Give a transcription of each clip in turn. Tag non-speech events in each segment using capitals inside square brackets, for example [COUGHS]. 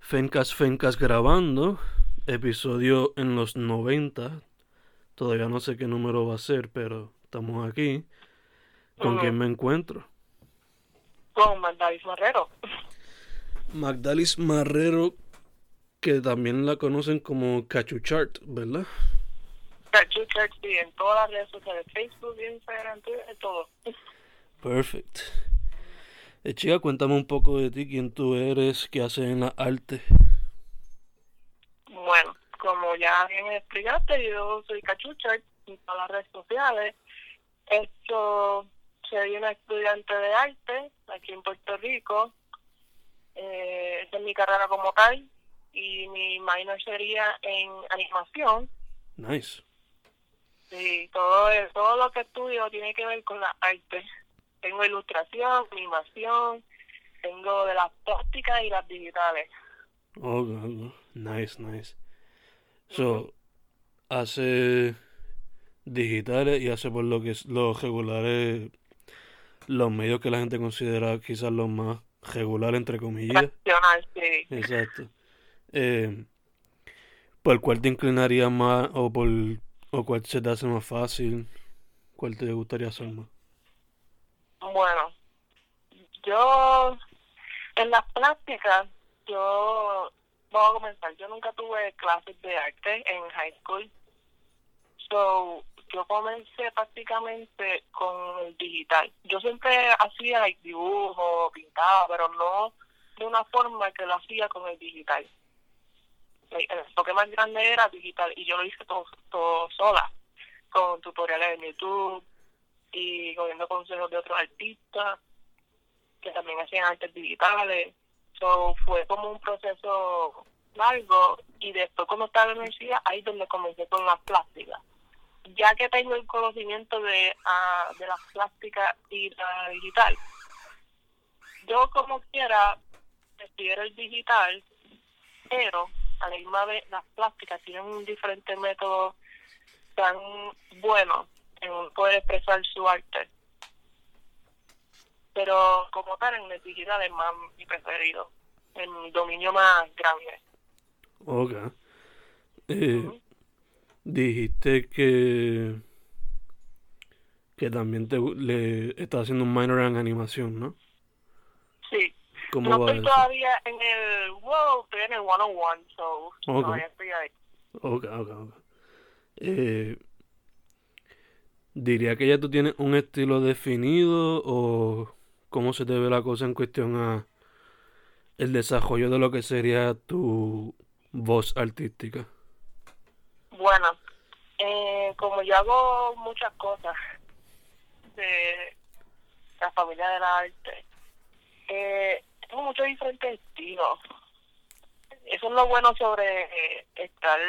Fencas Fencas grabando, episodio en los 90. Todavía no sé qué número va a ser, pero estamos aquí. ¿Con quién me encuentro? Con Magdalis Marrero. Magdalis Marrero, que también la conocen como Cachuchart, ¿verdad? Cachuchart, sí, en todas las redes sociales, Facebook, Instagram, todo. Perfect. Eh, chica, cuéntame un poco de ti, quién tú eres, qué haces en la arte. Bueno, como ya bien explicaste, yo soy Cachucha en todas las redes sociales. Esto, soy una estudiante de arte aquí en Puerto Rico. Eh, esta es mi carrera como tal y mi minor sería en animación. Nice. Sí, todo, todo lo que estudio tiene que ver con la arte tengo ilustración, animación, tengo de las plásticas y las digitales. Oh, nice, nice. So, hace digitales y hace por lo que es los regulares, los medios que la gente considera quizás los más regulares, entre comillas. Sí. Exacto. Eh, ¿Por cuál te inclinaría más o por o cuál se te hace más fácil? ¿Cuál te gustaría hacer más? Bueno, yo en las prácticas, yo voy a comenzar. Yo nunca tuve clases de arte en high school. So, yo comencé prácticamente con el digital. Yo siempre hacía like, dibujo, pintaba, pero no de una forma que lo hacía con el digital. el enfoque más grande era digital y yo lo hice todo, todo sola, con tutoriales en YouTube, y cogiendo consejos de otros artistas que también hacían artes digitales. So, fue como un proceso largo y después cuando estaba la universidad, ahí es donde comencé con las plásticas. Ya que tengo el conocimiento de, uh, de las plásticas y la digital, yo como quiera prefiero el digital, pero a la misma vez las plásticas tienen un diferente método tan bueno en poder expresar su arte. Pero como tal, en el digital es más mi preferido, el dominio más grande. Ok. Eh, dijiste que que también te le estás haciendo un minor en animación, ¿no? Sí. ¿Cómo no estoy todavía en el wow, estoy en el 101, so okay. estoy ahí. Ok, ok, ok. Eh, ¿Diría que ya tú tienes un estilo definido o cómo se te ve la cosa en cuestión a el desarrollo de lo que sería tu voz artística? Bueno, eh, como yo hago muchas cosas de la familia del arte, eh, tengo muchos diferentes estilos. Eso es lo bueno sobre estar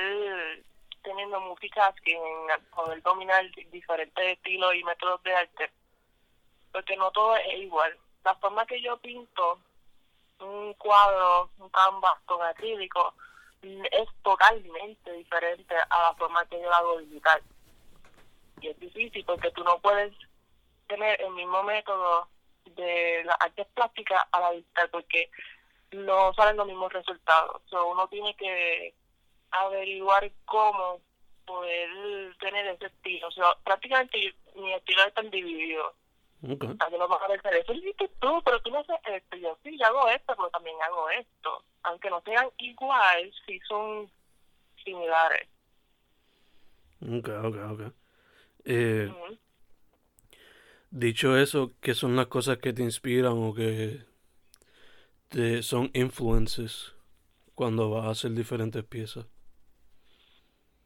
teniendo música que poder dominar diferentes estilos y métodos de arte, porque no todo es igual. La forma que yo pinto un cuadro, un canvas con acrílico, es totalmente diferente a la forma que yo hago digital. Y es difícil porque tú no puedes tener el mismo método de las artes plásticas a la digital porque no salen los mismos resultados. So, uno tiene que averiguar cómo poder tener ese estilo. O sea, prácticamente mi estilo está dividido. Okay. Alguien lo va a decir, eso lo tú, pero tú no haces esto. Yo sí, yo hago esto, pero también hago esto. Aunque no sean igual, sí son similares. Ok, ok, ok. Eh, Dicho eso, ¿qué son las cosas que te inspiran o que te son influences cuando vas a hacer diferentes piezas?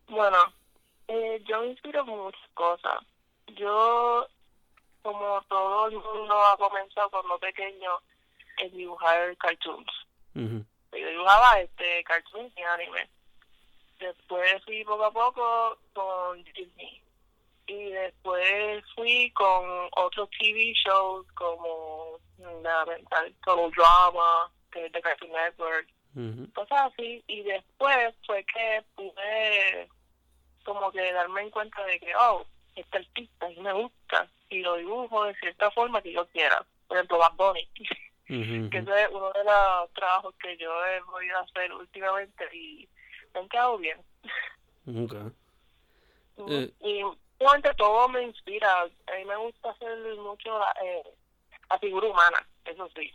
Bueno, eh, yo me inspiro muchas cosas. Yo, como todo el mundo ha comenzado cuando pequeño, en dibujar cartoons. Yo dibujaba este cartoons y anime. Después fui poco a poco con Disney. Y después fui con otros TV shows como Fundamental Total Drama, que es de Cartoon Network, cosas así. Y después fue que pude como que darme en cuenta de que, oh, este artista y me gusta y lo dibujo de cierta forma que yo quiera. Por ejemplo, Bad Bunny. [LAUGHS] Que ese es uno de los trabajos que yo he podido hacer últimamente y me han quedado bien. Ok. [LAUGHS] Eh. Y últimamente todo me inspira. A mí me gusta hacer mucho la, eh, la figura humana, eso sí.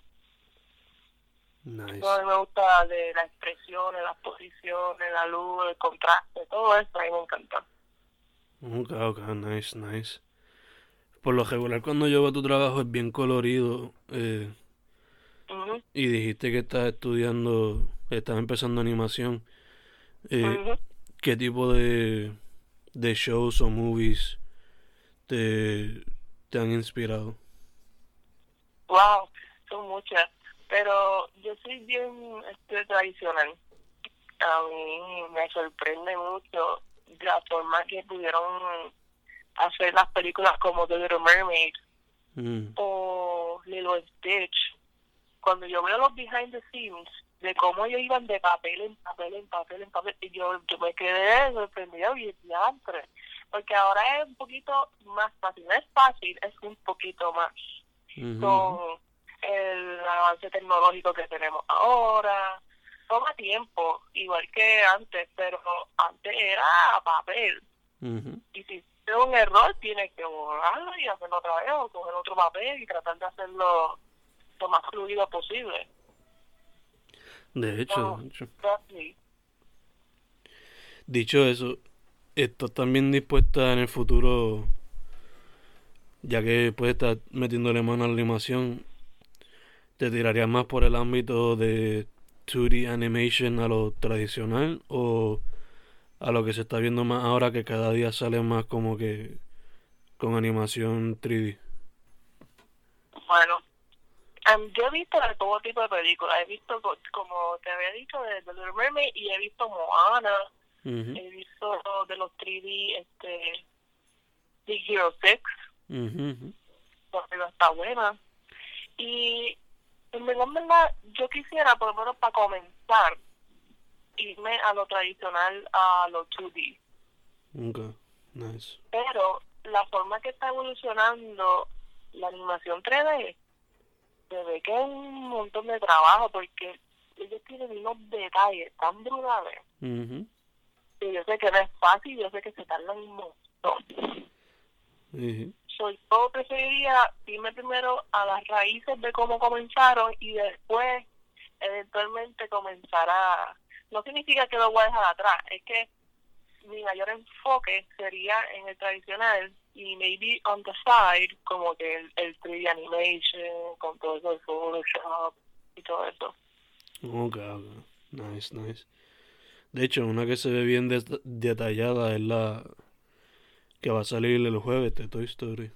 Nice. A mí me gusta de las expresiones, las posiciones, la luz, el contraste, todo eso a mí me encanta. Ok, ok, nice, nice. Por lo regular, cuando yo veo tu trabajo es bien colorido. eh, Ujú, y dijiste que estás estudiando, estás empezando animación. Eh, ujú. ¿Qué tipo de, de shows o movies te, te han inspirado? Wow, son muchas. Pero yo soy bien este, tradicional. A mí me sorprende mucho la forma que pudieron hacer las películas como The Little Mermaid Mm, o Lilo Stitch. Cuando yo veo los behind the scenes de cómo ellos iban de papel en papel, en papel, en papel, y yo, yo me quedé sorprendida y. Porque ahora es un poquito más fácil. No es fácil, es un poquito más con el avance tecnológico que tenemos ahora. Toma tiempo, igual que antes, pero antes era papel. Y si es un error, tienes que borrarlo y hacerlo otra vez o coger otro papel y tratar de hacerlo lo más fluido posible. De hecho, No. de hecho. Dicho eso, ¿estás también dispuesta en el futuro, ya que puedes estar metiéndole mano a la animación, te tirarías más por el ámbito de 2D animation a lo tradicional o a lo que se está viendo más ahora que cada día sale más como que con animación 3D? Bueno, em, yo he visto de todo tipo de películas. He visto, co- como te había dicho, de The Little Mermaid y he visto Moana. Ujú, He visto de los 3D, este, Big Hero 6. ujú, ujú. la película está buena. Y en verdad, en verdad, yo quisiera, por lo menos para comenzar, irme a lo tradicional, a lo 2D. Ok, nice. Pero la forma que está evolucionando la animación 3D, se ve que es un montón de trabajo porque ellos tienen unos detalles tan brutales. Ujú, Y yo sé que no es fácil, yo sé que se tardan un montón. ujú. So, yo preferiría irme primero a las raíces de cómo comenzaron y después eventualmente comenzar a... No significa que lo voy a dejar atrás, es que mi mayor enfoque sería en el tradicional y maybe on the side como que el, el 3D animation con todo eso de Photoshop y todo eso. Ok, ok. Nice, nice. De hecho, una que se ve bien des- detallada es la que va a salir el jueves de Toy Story.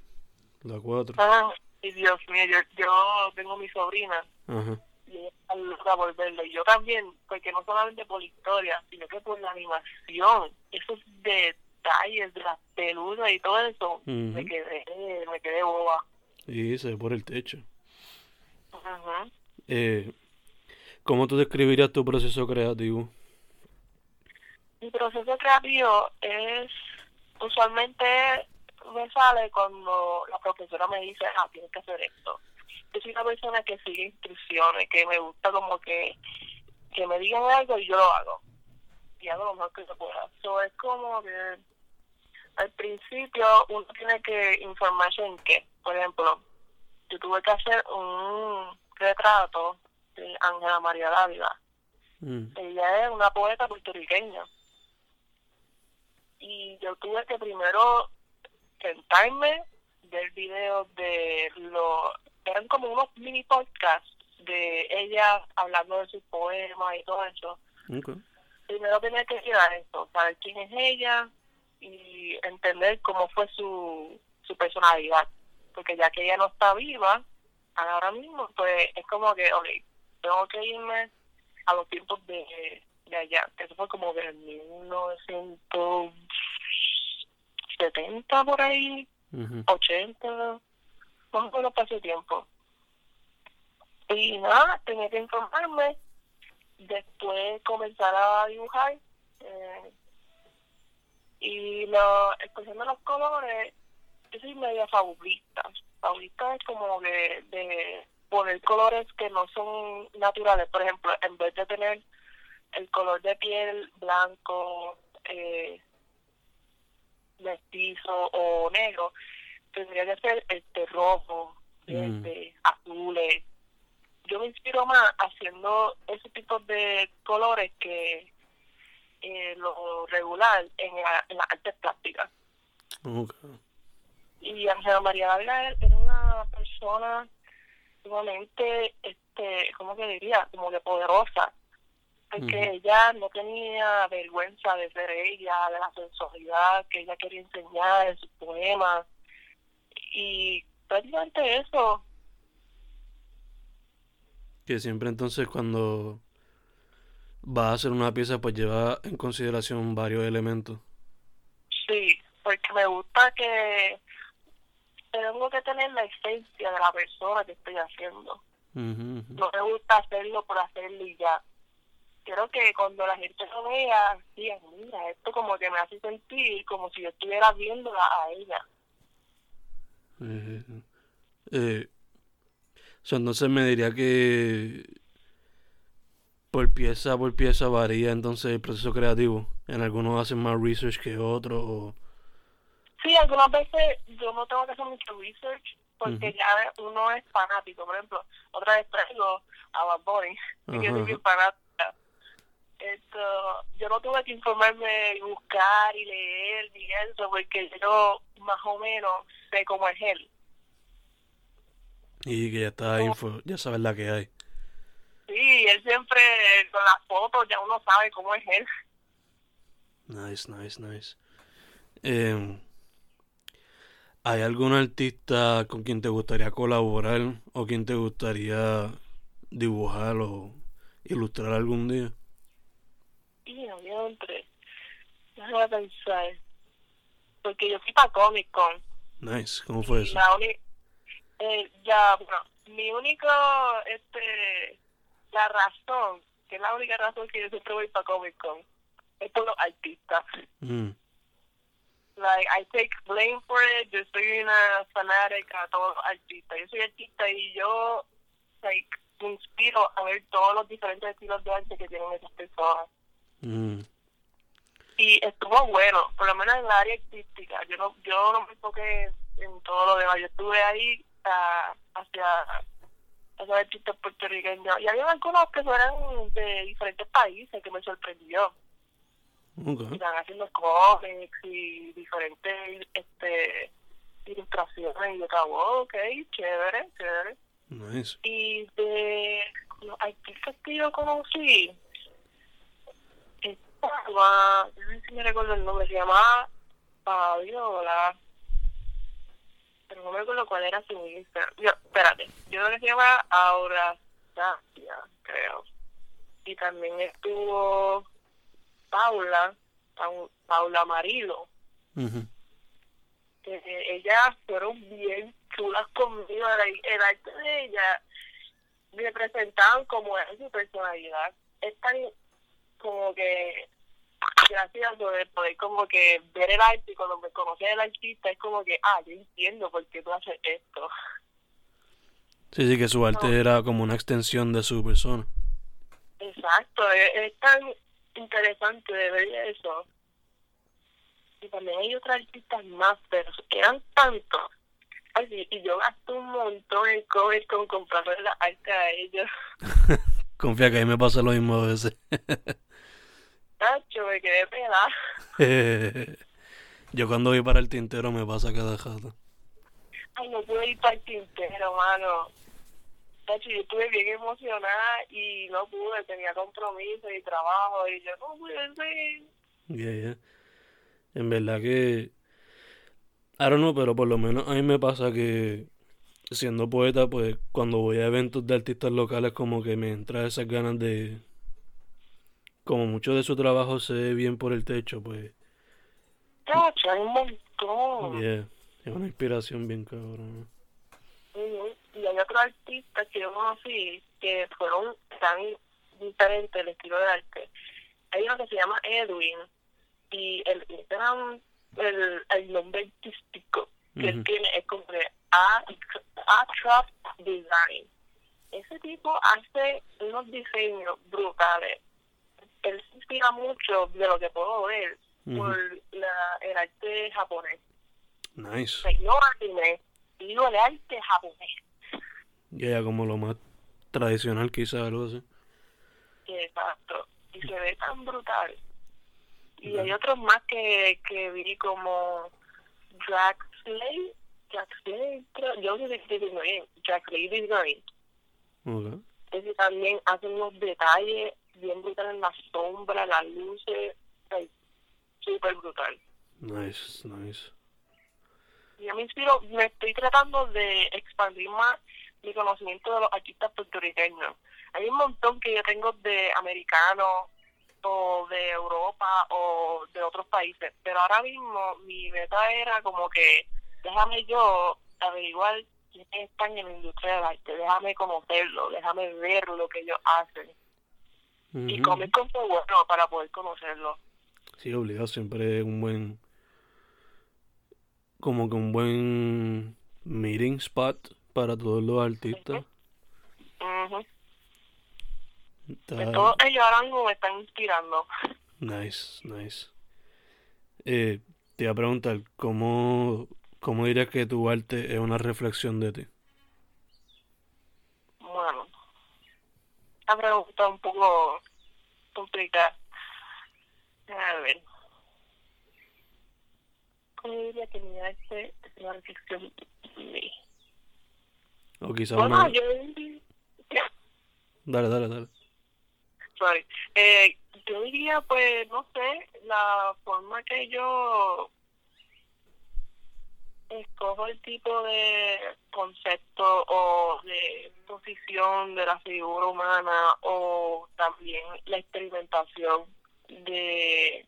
La 4. Ah, y Dios mío, yo, yo tengo mi sobrina Ajá. y ella está loca por verlo. Y yo también, porque no solamente por la historia, sino que por la animación, esos detalles de las peludas y todo eso, me quedé, me quedé boba. Y se ve por el techo. Ujú. Eh, ¿cómo tú describirías tu proceso creativo? Mi proceso creativo es, usualmente me sale cuando la profesora me dice, ah, tienes que hacer esto. Yo soy una persona que sigue instrucciones, que me gusta como que, que me digan algo y yo lo hago. Y hago lo mejor que se pueda. So, es como que al principio uno tiene que informarse en qué. Por ejemplo, yo tuve que hacer un retrato de Ángela María Dávila. Mm, Ella es una poeta puertorriqueña. Y yo tuve que primero sentarme, ver videos de los... Eran como unos mini podcasts de ella hablando de sus poemas y todo eso. Primero tenía que ir a eso, saber quién es ella y entender cómo fue su, su personalidad. Porque ya que ella no está viva, ahora mismo, pues es como que, ok, tengo que irme a los tiempos de, de allá, que eso fue como de 1970 por ahí, Ujú. 80, más o menos ese tiempo. Y nada, tenía que informarme, después comenzar a dibujar, eh, y lo, escogiendo los colores, yo soy media fabulista. Fabulista es como de, de poner colores que no son naturales. Por ejemplo, en vez de tener el color de piel blanco, eh, mestizo o negro, tendría que ser este rojo, verde, azules. Yo me inspiro más haciendo ese tipo de colores que eh, lo regular en, la, en las artes plásticas. Y Ángela María Vargas era una persona sumamente, este, ¿cómo que diría? Como que poderosa. Porque ella no tenía vergüenza de ser ella, de la sensualidad que ella quería enseñar en sus poemas. Y prácticamente eso. Que siempre entonces cuando va a hacer una pieza pues lleva en consideración varios elementos. Sí, porque me gusta que tengo que tener la esencia de la persona que estoy haciendo. No me gusta hacerlo por hacerlo y ya. Quiero que cuando la gente lo vea, digan, mira, esto como que me hace sentir como si yo estuviera viéndola a ella. Eh, eh, entonces me diría que por pieza por pieza varía entonces el proceso creativo. En algunos hacen más research que otros. O... Sí, algunas veces yo no tengo que hacer mucho research porque ya uno es fanático. Por ejemplo, otra vez traigo a Bad Bunny, [LAUGHS] que soy bien fanática. Esto, yo no tuve que informarme y buscar y leer ni eso porque yo más o menos sé cómo es él. Y que ya está info, ya sabes la que hay. Sí, él siempre con las fotos ya uno sabe cómo es él. Nice, nice, nice. Eh, ¿Hay algún artista con quien te gustaría colaborar o quien te gustaría dibujar o ilustrar algún día? Sí, obviamente. Déjame pensar. Porque yo fui para Comic Con. Nice, ¿cómo fue eso? eh, ya, bueno, mi único, este, la razón, que es la única razón que yo siempre voy para Comic Con, es por los artistas. Mm. Like, I take blame for it. Yo soy una fanática a todos los artistas. Yo soy artista y yo, like, me inspiro a ver todos los diferentes estilos de arte que tienen esas personas. Mm. Y estuvo bueno, por lo menos en la área artística. Yo no, yo no me enfoqué en todo lo demás. Yo estuve ahí uh, hacia esos artistas puertorriqueños. Y había algunos que eran de diferentes países que me sorprendió. Están haciendo cómics y diferentes este ilustraciones y yo estaba, ok, chévere, chévere. Nice. Y de los artistas que yo conocí, si me recuerdo el nombre, se llamaba Fabiola pero no me acuerdo cuál era su Instagram. Yo, espérate, yo creo que se llama Aura creo. Y también estuvo Paula, Paula Marilo. que ellas fueron bien chulas conmigo. El, arte de ella me presentaban como es su personalidad. Es tan como que gracias por poder como que ver el arte y cuando me conocí el artista es como que, ah, yo entiendo por qué tú haces esto. Sí, sí, que su arte era como una extensión de su persona. Exacto, es, tan interesante de ver eso. Y también hay otros artistas más, pero eran tantos. Así, y yo gasto un montón en cover con comprarle la arte a ellos. [LAUGHS] Confía que a mí me pasa lo mismo a veces. [LAUGHS] me quedé pegada. [LAUGHS] yo cuando voy para el tintero me pasa cada jato. Ay, no pude ir para el tintero, mano. Tacho, yo estuve bien emocionada y no pude, tenía compromiso y trabajo y yo no pude ser. Yeah, yeah. En verdad que... Ahora no, pero por lo menos a mí me pasa que siendo poeta, pues cuando voy a eventos de artistas locales como que me entra esas ganas de como mucho de su trabajo se ve bien por el techo, pues. Tacho, hay un montón. Yeah, es una inspiración bien cabrón. Y hay otros artistas que yo conocí que fueron tan diferentes el estilo de arte. Hay uno que se llama Edwin y el Instagram, el, el nombre artístico que él tiene es como de A, A Design. ese tipo hace unos diseños brutales. Él se inspira mucho de lo que puedo ver por la, el arte japonés. Nice. O sea, no anime, digo el arte japonés. Ya, ya como lo más tradicional quizás, algo así. Exacto. Y se ve tan brutal. Y hay otros más que, que vi como Slay. Drag Slay, creo- yo no sé si estoy bien. Drag Slay Design. Ok. Ese también hace unos detalles bien brutales en la sombra, las luces. Súper brutal. Nice, nice. Y yo me inspiro, me estoy tratando de expandir más mi conocimiento de los artistas puertorriqueños. Hay un montón que yo tengo de americanos o de Europa o de otros países, pero ahora mismo mi meta era como que déjame yo averiguar quiénes están en la industria del arte, déjame conocerlo, déjame ver lo que ellos hacen y comer con su bueno para poder conocerlo. Sí, obligado, siempre es un buen. Como que un buen meeting spot para todos los artistas. Ujú. Está- De todos ellos ahora mismo me están inspirando. Nice, nice. Eh, te iba a preguntar, ¿cómo, cómo dirías que tu arte es una reflexión de ti? Bueno, esta pregunta un poco complicada. A ver. ¿Cómo diría que mi arte es una reflexión de? O quizás Bueno, una... yo... Dale, dale, dale. Sorry. Eh, yo diría, pues, no sé, la forma que yo escojo el tipo de concepto o de posición de la figura humana o también la experimentación de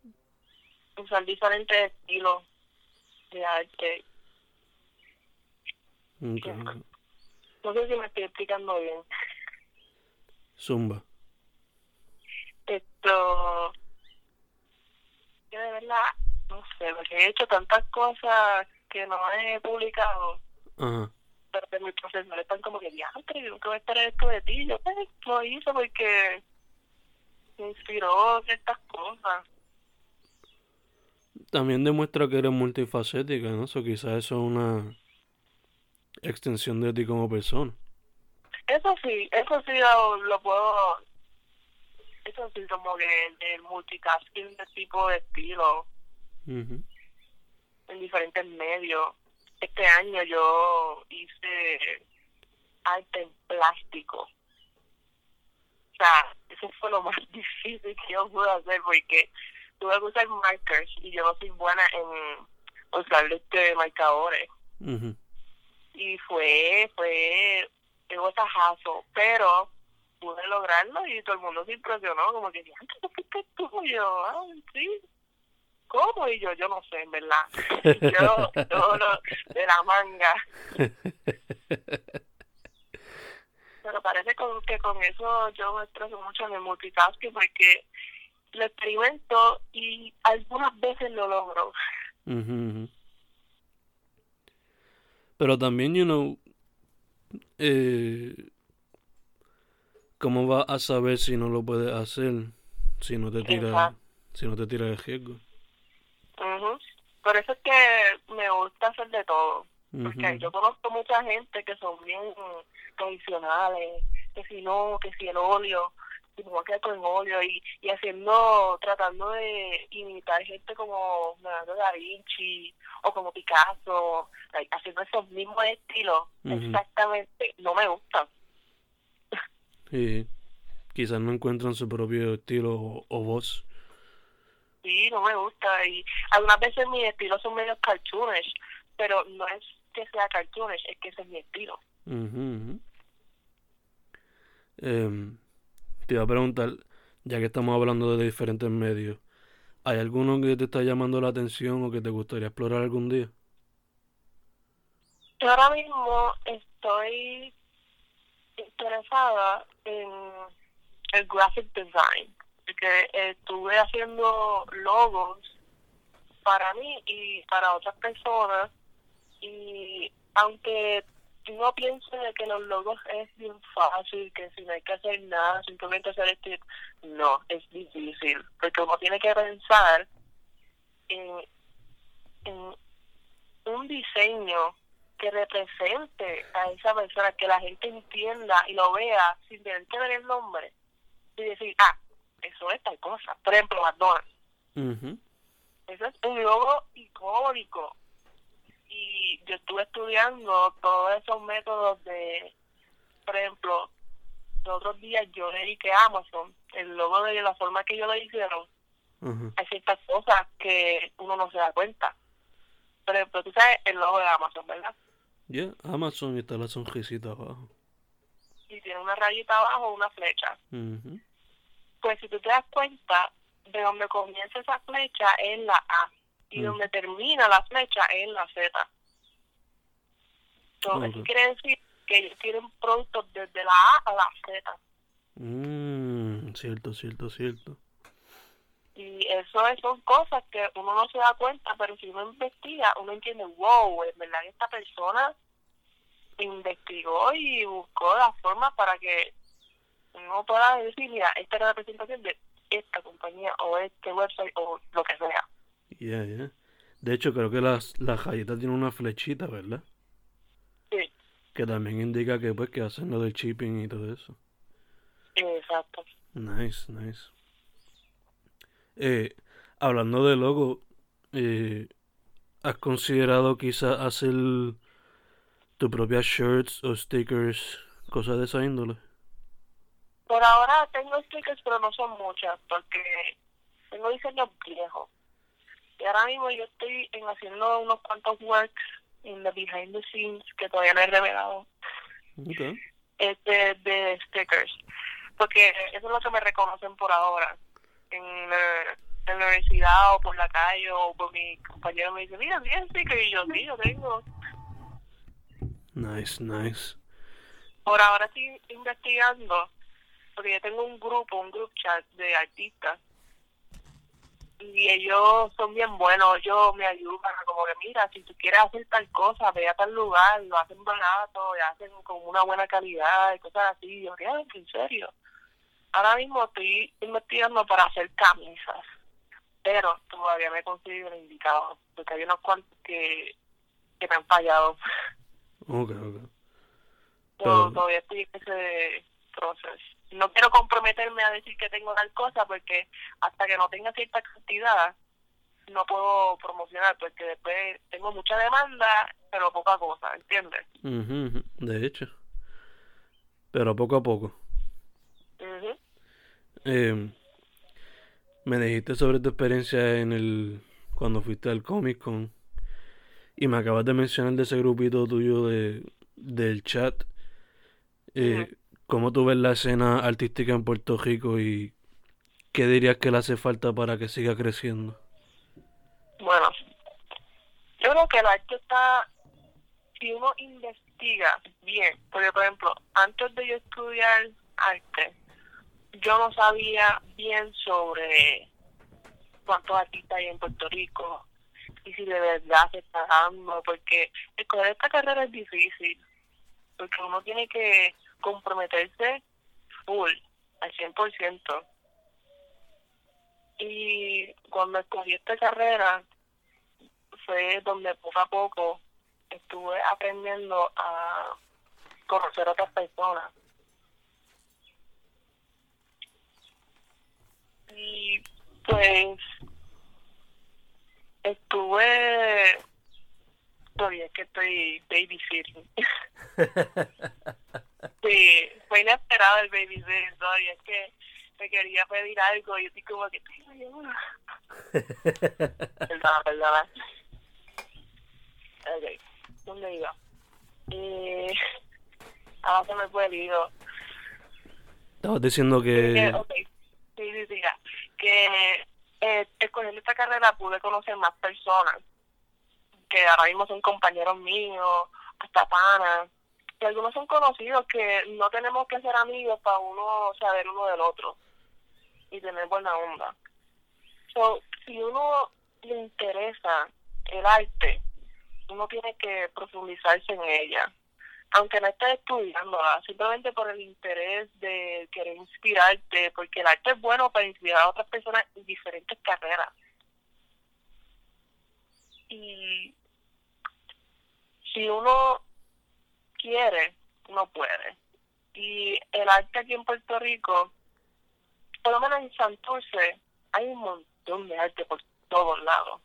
usar diferentes estilos de arte. No sé si me estoy explicando bien. Zumba. Esto, yo de verdad, no sé, porque he hecho tantas cosas que no he publicado, Ajá. Pero mis profesores están como que, diantre, yo nunca voy a esperar esto de ti. Yo pues, lo hice porque me inspiró ciertas cosas. También demuestra que eres multifacética, ¿no? So, quizás eso es una extensión de ti como persona. Eso sí, eso sí lo, lo puedo, eso sí como que el, el multitasking de tipo de estilo en diferentes medios. Este año yo hice arte en plástico. O sea, eso fue lo [LAUGHS] más difícil que yo pude hacer porque tuve que usar markers y yo no soy buena en usar este marcadores. Y fue, fue un botajazo, pero pude lograrlo y todo el mundo se impresionó, como que, "Diantre, ¿qué fuiste tú? Y yo, ah, sí. ¿Cómo? Y yo, yo no sé, en verdad. [LAUGHS] yo, yo lo- de la manga. [LAUGHS] Pero parece con, que con eso yo me estreso mucho en el multitasking porque lo experimento y algunas veces lo logro. Ujú. Pero también, you know, eh, ¿cómo vas a saber si no lo puedes hacer si no te tira, Exacto. si no te tira de riesgo? Ujú. Por eso es que me gusta hacer de todo. Porque yo conozco mucha gente que son bien tradicionales, que si no, que si el óleo, y me voy a quedar con óleo, y, y haciendo, tratando de imitar gente como Leonardo da Vinci o como Picasso, like, haciendo esos mismos estilos, exactamente, no me gustan. Sí, quizás no encuentran su propio estilo o, o voz. Sí, no me gusta. Y algunas veces mis estilos son medio cartoonish, pero no es que sea cartoonish, es que ese es mi estilo. Em, te iba a preguntar, ya que estamos hablando de diferentes medios, ¿hay alguno que te está llamando la atención o que te gustaría explorar algún día? Yo ahora mismo estoy interesada en el graphic design, porque estuve haciendo logos para mí y para otras personas. Y aunque no piense de que los logos es bien fácil, que si no hay que hacer nada, simplemente hacer este... No, es difícil, porque uno tiene que pensar en, en un diseño que represente a esa persona, que la gente entienda y lo vea sin tener que ver el nombre y decir, ah, eso es tal cosa. Por ejemplo, McDonald's. Ujú. Eso es un logo icónico. Y yo estuve estudiando todos esos métodos de, por ejemplo, los otros días yo le dije a Amazon, el logo de la forma que ellos lo hicieron, hay ciertas cosas que uno no se da cuenta. Por ejemplo, tú sabes el logo de Amazon, ¿verdad? Ya, Amazon y está la sonrisita abajo. Y tiene una rayita abajo, una flecha. Ujú. Pues si tú te das cuenta, de donde comienza esa flecha es la A y Mm. donde termina la flecha es la Z. Entonces, eso Ok. quiere decir que ellos tienen productos desde la A a la Z. Mm, cierto, cierto, cierto. Y eso es- son cosas que uno no se da cuenta, pero si uno investiga, uno entiende, wow, es verdad que esta persona investigó y buscó la forma para que uno pueda decir, mira, esta es la representación de esta compañía o este website o lo que sea. Ya, ya. De hecho, creo que las, la galleta tiene una flechita, ¿verdad? Sí, Que también indica que pues que hacen lo del shipping y todo eso. exacto. Nice, nice. Eh, hablando de logo, eh, ¿has considerado quizás hacer tu propia shirts o stickers, cosas de esa índole? Por ahora tengo stickers, pero no son muchas, porque tengo diseños viejos. Y ahora mismo yo estoy en haciendo unos cuantos works en the behind the scenes que todavía no he revelado. Ok. este de stickers porque eso es lo que me reconocen por ahora en la, en la universidad o por la calle o por mi compañero me dice mira tienes stickers y yo sí yo tengo Nice, nice. por ahora estoy investigando porque yo tengo un grupo un group chat de artistas y ellos son bien buenos ellos me ayudan como que mira si tú quieres hacer tal cosa ve a tal lugar lo hacen barato y hacen con una buena calidad y cosas así yo "Ah, en serio ahora mismo estoy investigando para hacer camisas pero todavía me he conseguido el indicado porque hay unos cuantos que que me han fallado Ok, ok. Todavía estoy en ese proceso. No quiero comprometerme a decir que tengo tal cosa porque hasta que no tenga cierta cantidad no puedo promocionar porque después tengo mucha demanda pero poca cosa, ¿entiendes? Ujú, De hecho. Pero poco a poco. Eh, me dijiste sobre tu experiencia en el cuando fuiste al Comic Con y me acabas de mencionar de ese grupito tuyo de del chat. Eh, ¿Cómo tú ves la escena artística en Puerto Rico y qué dirías que le hace falta para que siga creciendo? Bueno, yo creo que el arte está, si uno investiga bien, porque por ejemplo, antes de yo estudiar arte, yo no sabía bien sobre cuántos artistas hay en Puerto Rico y si de verdad se está dando, porque escoger esta carrera es difícil, porque uno tiene que comprometerse full, al 100%. Y cuando escogí esta carrera, fue donde poco a poco estuve aprendiendo a conocer a otras personas. Y pues estuve todavía que estoy babysitting. [LAUGHS] sí, fue inesperado el babysitting todavía es que me quería pedir algo y yo estoy como que perdona, [LAUGHS] perdona. Ok, ¿dónde iba? Eh, ahora se me fue el hilo. Estabas diciendo Que, que... ok, sí, sí, sí, ya. Que eh, escogiendo esta carrera pude conocer más personas que ahora mismo son compañeros míos, hasta panas, y algunos son conocidos que no tenemos que ser amigos para uno saber uno del otro y tener buena onda. So, si uno le interesa el arte, uno tiene que profundizarse en ella. aunque no estés estudiándola, simplemente por el interés de querer inspirarte, porque el arte es bueno para inspirar a otras personas en diferentes carreras. Y si uno quiere, uno puede. Y el arte aquí en Puerto Rico, por lo menos en Santurce, hay un montón de arte por todos lados.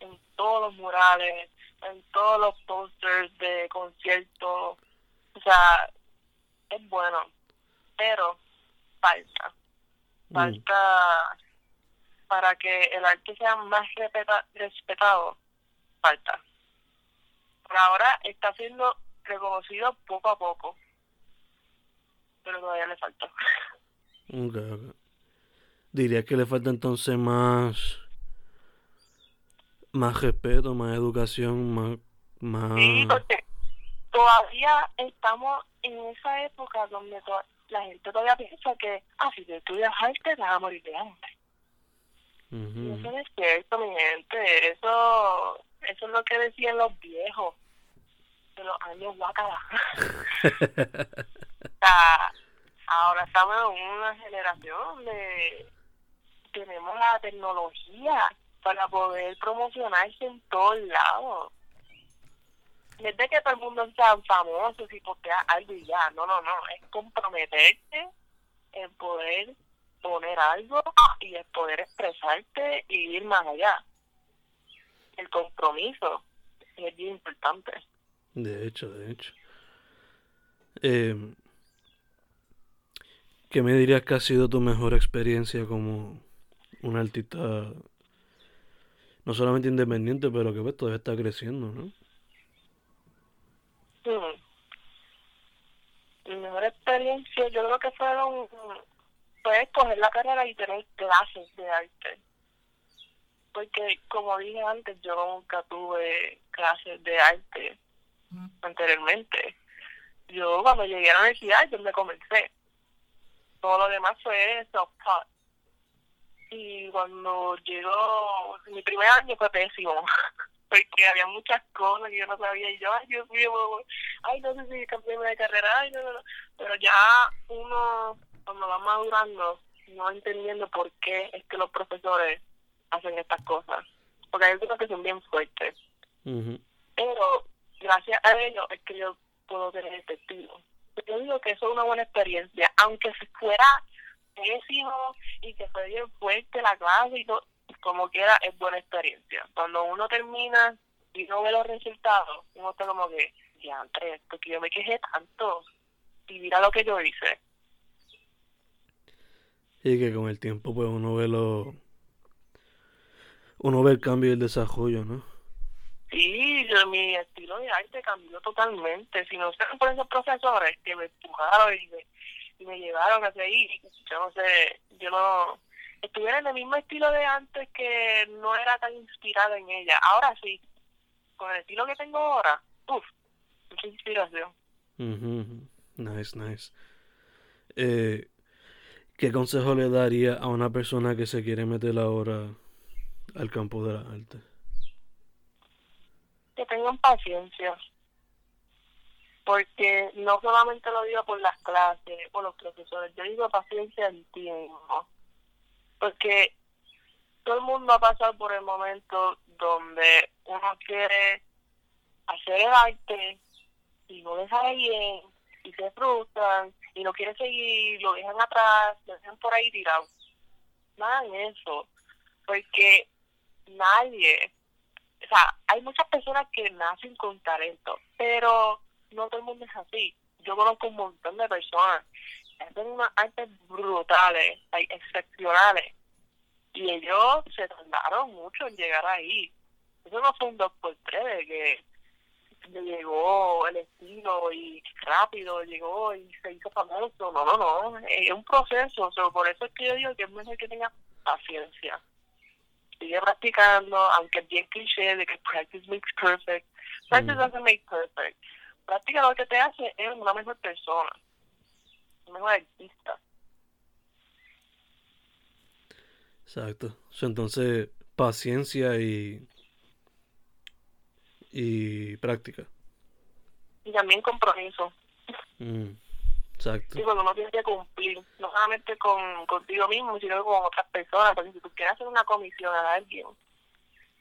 En todos los murales, en todos los posters de conciertos. O sea, es bueno, pero falta. Mm. Falta para que el arte sea más respeta- respetado. Falta. Por ahora está siendo reconocido poco a poco, pero todavía le falta. Ok, ok. Diría que le falta entonces más. Más respeto, más educación, más. más... Sí, porque todavía estamos en esa época donde to- la gente todavía piensa que, ah, si tú estudias arte, te vas a morir de hambre. Ujú. eso no es cierto, mi gente. Eso, eso es lo que decían los viejos de los años guacala. [LAUGHS] Ahora estamos en una generación de tenemos la tecnología para poder promocionarse en todos lados. No es de que todo el mundo sea famoso si postea algo y ya, no, no, no, es comprometerte en poder poner algo y el poder expresarte y ir más allá. El compromiso es bien importante. De hecho, de hecho. Eh, ¿qué me dirías que ha sido tu mejor experiencia como un artista, no solamente independiente, pero que pues, todavía está creciendo, ¿no? Mm. Mi mejor experiencia yo creo que fueron fue escoger la carrera y tener clases de arte. Porque como dije antes, yo nunca tuve clases de arte anteriormente. Yo cuando llegué a la universidad yo me comencé. Todo lo demás fue self-taught. Y cuando llegó mi primer año fue pésimo. [LAUGHS] porque había muchas cosas que yo no sabía y yo, ay Dios mío, ay no sé si cambiarme de carrera, ay no, no, no. Pero ya uno cuando va madurando no entendiendo por qué es que los profesores hacen estas cosas. Porque hay algunos que son bien fuertes. Pero gracias a ellos es que yo puedo tener este estilo. Yo digo que eso es una buena experiencia, aunque si fuera pésimo y que fue bien fuerte la clase y todo, como quiera es buena experiencia. Cuando uno termina y no ve los resultados, uno está como que, ya, tres, porque yo me quejé tanto y mira lo que yo hice. Y que con el tiempo pues uno ve lo... Uno ve el cambio y el desarrollo, ¿no? Sí, yo- mi estilo de arte cambió totalmente. Si no fueran por esos profesores que me empujaron y me, y me llevaron hacia ahí, yo no sé, yo no estuviera en el mismo estilo de antes que no era tan inspirada en ella. Ahora sí, con el estilo que tengo ahora, uff, mucha inspiración. Ujú. Nice, nice. Eh, ¿qué consejo le daría a una persona que se quiere meter ahora al campo de la arte? que tengan paciencia. Porque no solamente lo digo por las clases, por los profesores, yo digo paciencia en ti mismo. Porque todo el mundo ha pasado por el momento donde uno quiere hacer el arte y no le sale bien, y se frustran, y no quiere seguir, lo dejan atrás, lo dejan por ahí tirado. Nada de eso. Porque nadie o sea, hay muchas personas que nacen con talento, pero no todo el mundo es así. Yo conozco un montón de personas que hacen unas artes brutales, excepcionales, y ellos se tardaron mucho en llegar ahí. Eso no fue un dos por tres de que le llegó el estilo y rápido llegó y se hizo famoso. No, no, no. Es un proceso. O por eso es que yo digo que es mejor que tenga paciencia sigue practicando, aunque es bien cliché de que practice makes perfect. Practice Mm. doesn't make perfect. Práctica lo que te hace es una mejor persona, un mejor artista. Exacto. Entonces, paciencia y, y práctica. y también compromiso. Mm, exacto. Y cuando uno tiene que cumplir, no solamente con contigo mismo, sino con otras personas, porque si tú quieres hacer una comisión a alguien,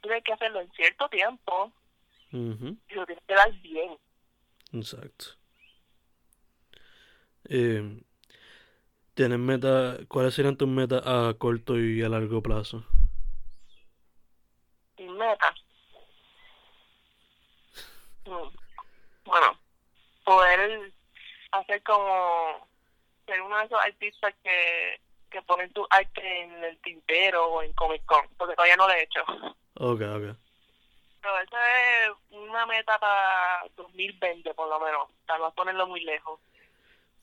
tú tienes que hacerlo en cierto tiempo y lo tienes que dar bien. Exacto. Eh, ¿tienes meta, cuáles serían tus metas a corto y a largo plazo? Sin meta. Mm. Bueno, poder hacer como ser uno de esos artistas que, que ponen tu arte en el tintero o en Comic Con, porque todavía no lo he hecho. Ok, ok. Pero esa es una meta para 2020 por lo menos, para no ponerlo muy lejos,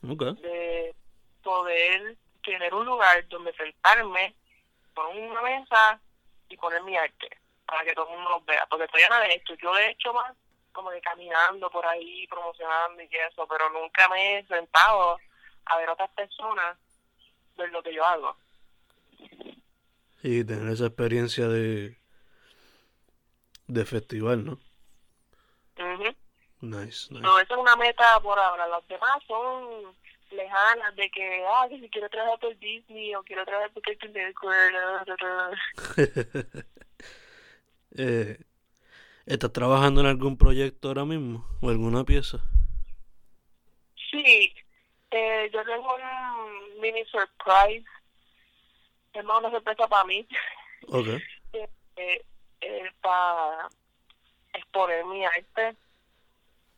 Ok. de poder tener un lugar donde sentarme con una mesa y poner mi arte, para que todo el mundo lo vea, porque todavía no lo he hecho, yo lo he hecho más como que caminando por ahí, promocionando y eso, pero nunca me he sentado a ver otras personas ver lo que yo hago. Y tener esa experiencia de, de festival, ¿no? Ujú. Nice, nice. No, esa es una meta por ahora. Las demás son lejanas de que, ah, que si quiero trabajar por Disney o quiero trabajar por Cartoon Network. [LAUGHS] Eh, ¿estás trabajando en algún proyecto ahora mismo? ¿O alguna pieza? Sí, eh, yo tengo un mini surprise. Es más una sorpresa para mí. Ok. [LAUGHS] eh, eh, para exponer mi arte.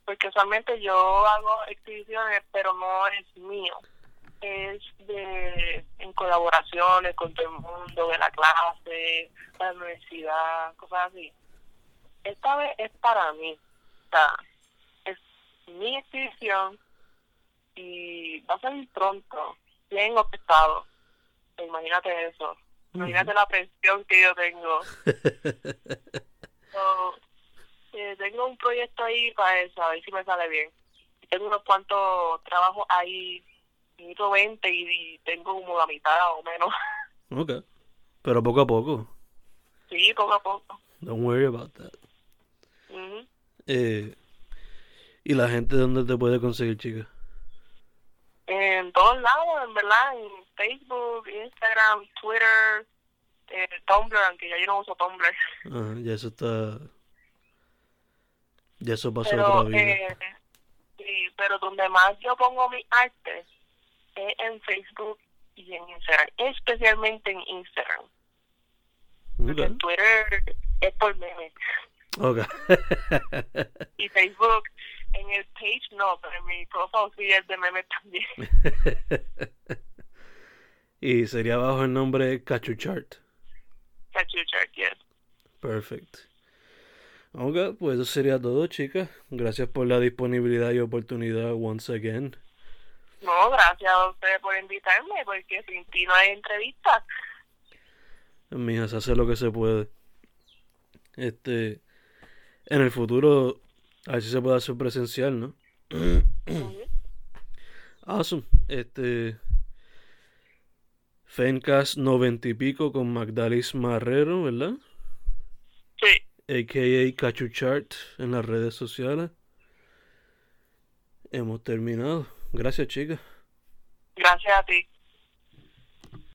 Porque usualmente yo hago exhibiciones, pero no es mío. Es de en colaboraciones con todo el mundo, de la clase, la universidad, cosas así. Esta vez es para mí. O sea, es mi exhibición y va a salir pronto, bien optado. Imagínate eso. Imagínate la presión que yo tengo. [LAUGHS] So, eh, tengo un proyecto ahí para eso, a ver si me sale bien. Tengo unos cuantos trabajos ahí, necesito 20 y, y tengo como la mitad o menos. [LAUGHS] Ok. Pero poco a poco. sí, poco a poco. Don't worry about that. Ujú. Eh, ¿y la gente dónde te puede conseguir, chica? En todos lados, en verdad, en Facebook, Instagram, Twitter, eh, Tumblr, aunque ya yo no uso Tumblr. Ya eso está... Ya eso pasó Pero, otra vida. eh, sí, pero donde más yo pongo mi arte es en Facebook y en Instagram, especialmente en Instagram. Porque en Ok. Twitter es por memes. Ok. Y Facebook, en el page no, pero en mi profile sí es de memes también. [LAUGHS] y sería bajo el nombre Cachuchart. Cachuchar, yes. Perfect. Ok, pues eso sería todo, chicas. Gracias por la disponibilidad y oportunidad once again. No, gracias a ustedes por invitarme, porque sin ti no hay entrevista. Mija, se hace lo que se puede. Este, en el futuro, a ver si se puede hacer presencial, ¿no? [COUGHS] Awesome. Este, Fencast 90 y pico con Magdalis Marrero, ¿verdad? Sí, AKA Cachuchart en las redes sociales. Hemos terminado. Gracias, chicas. gracias a ti.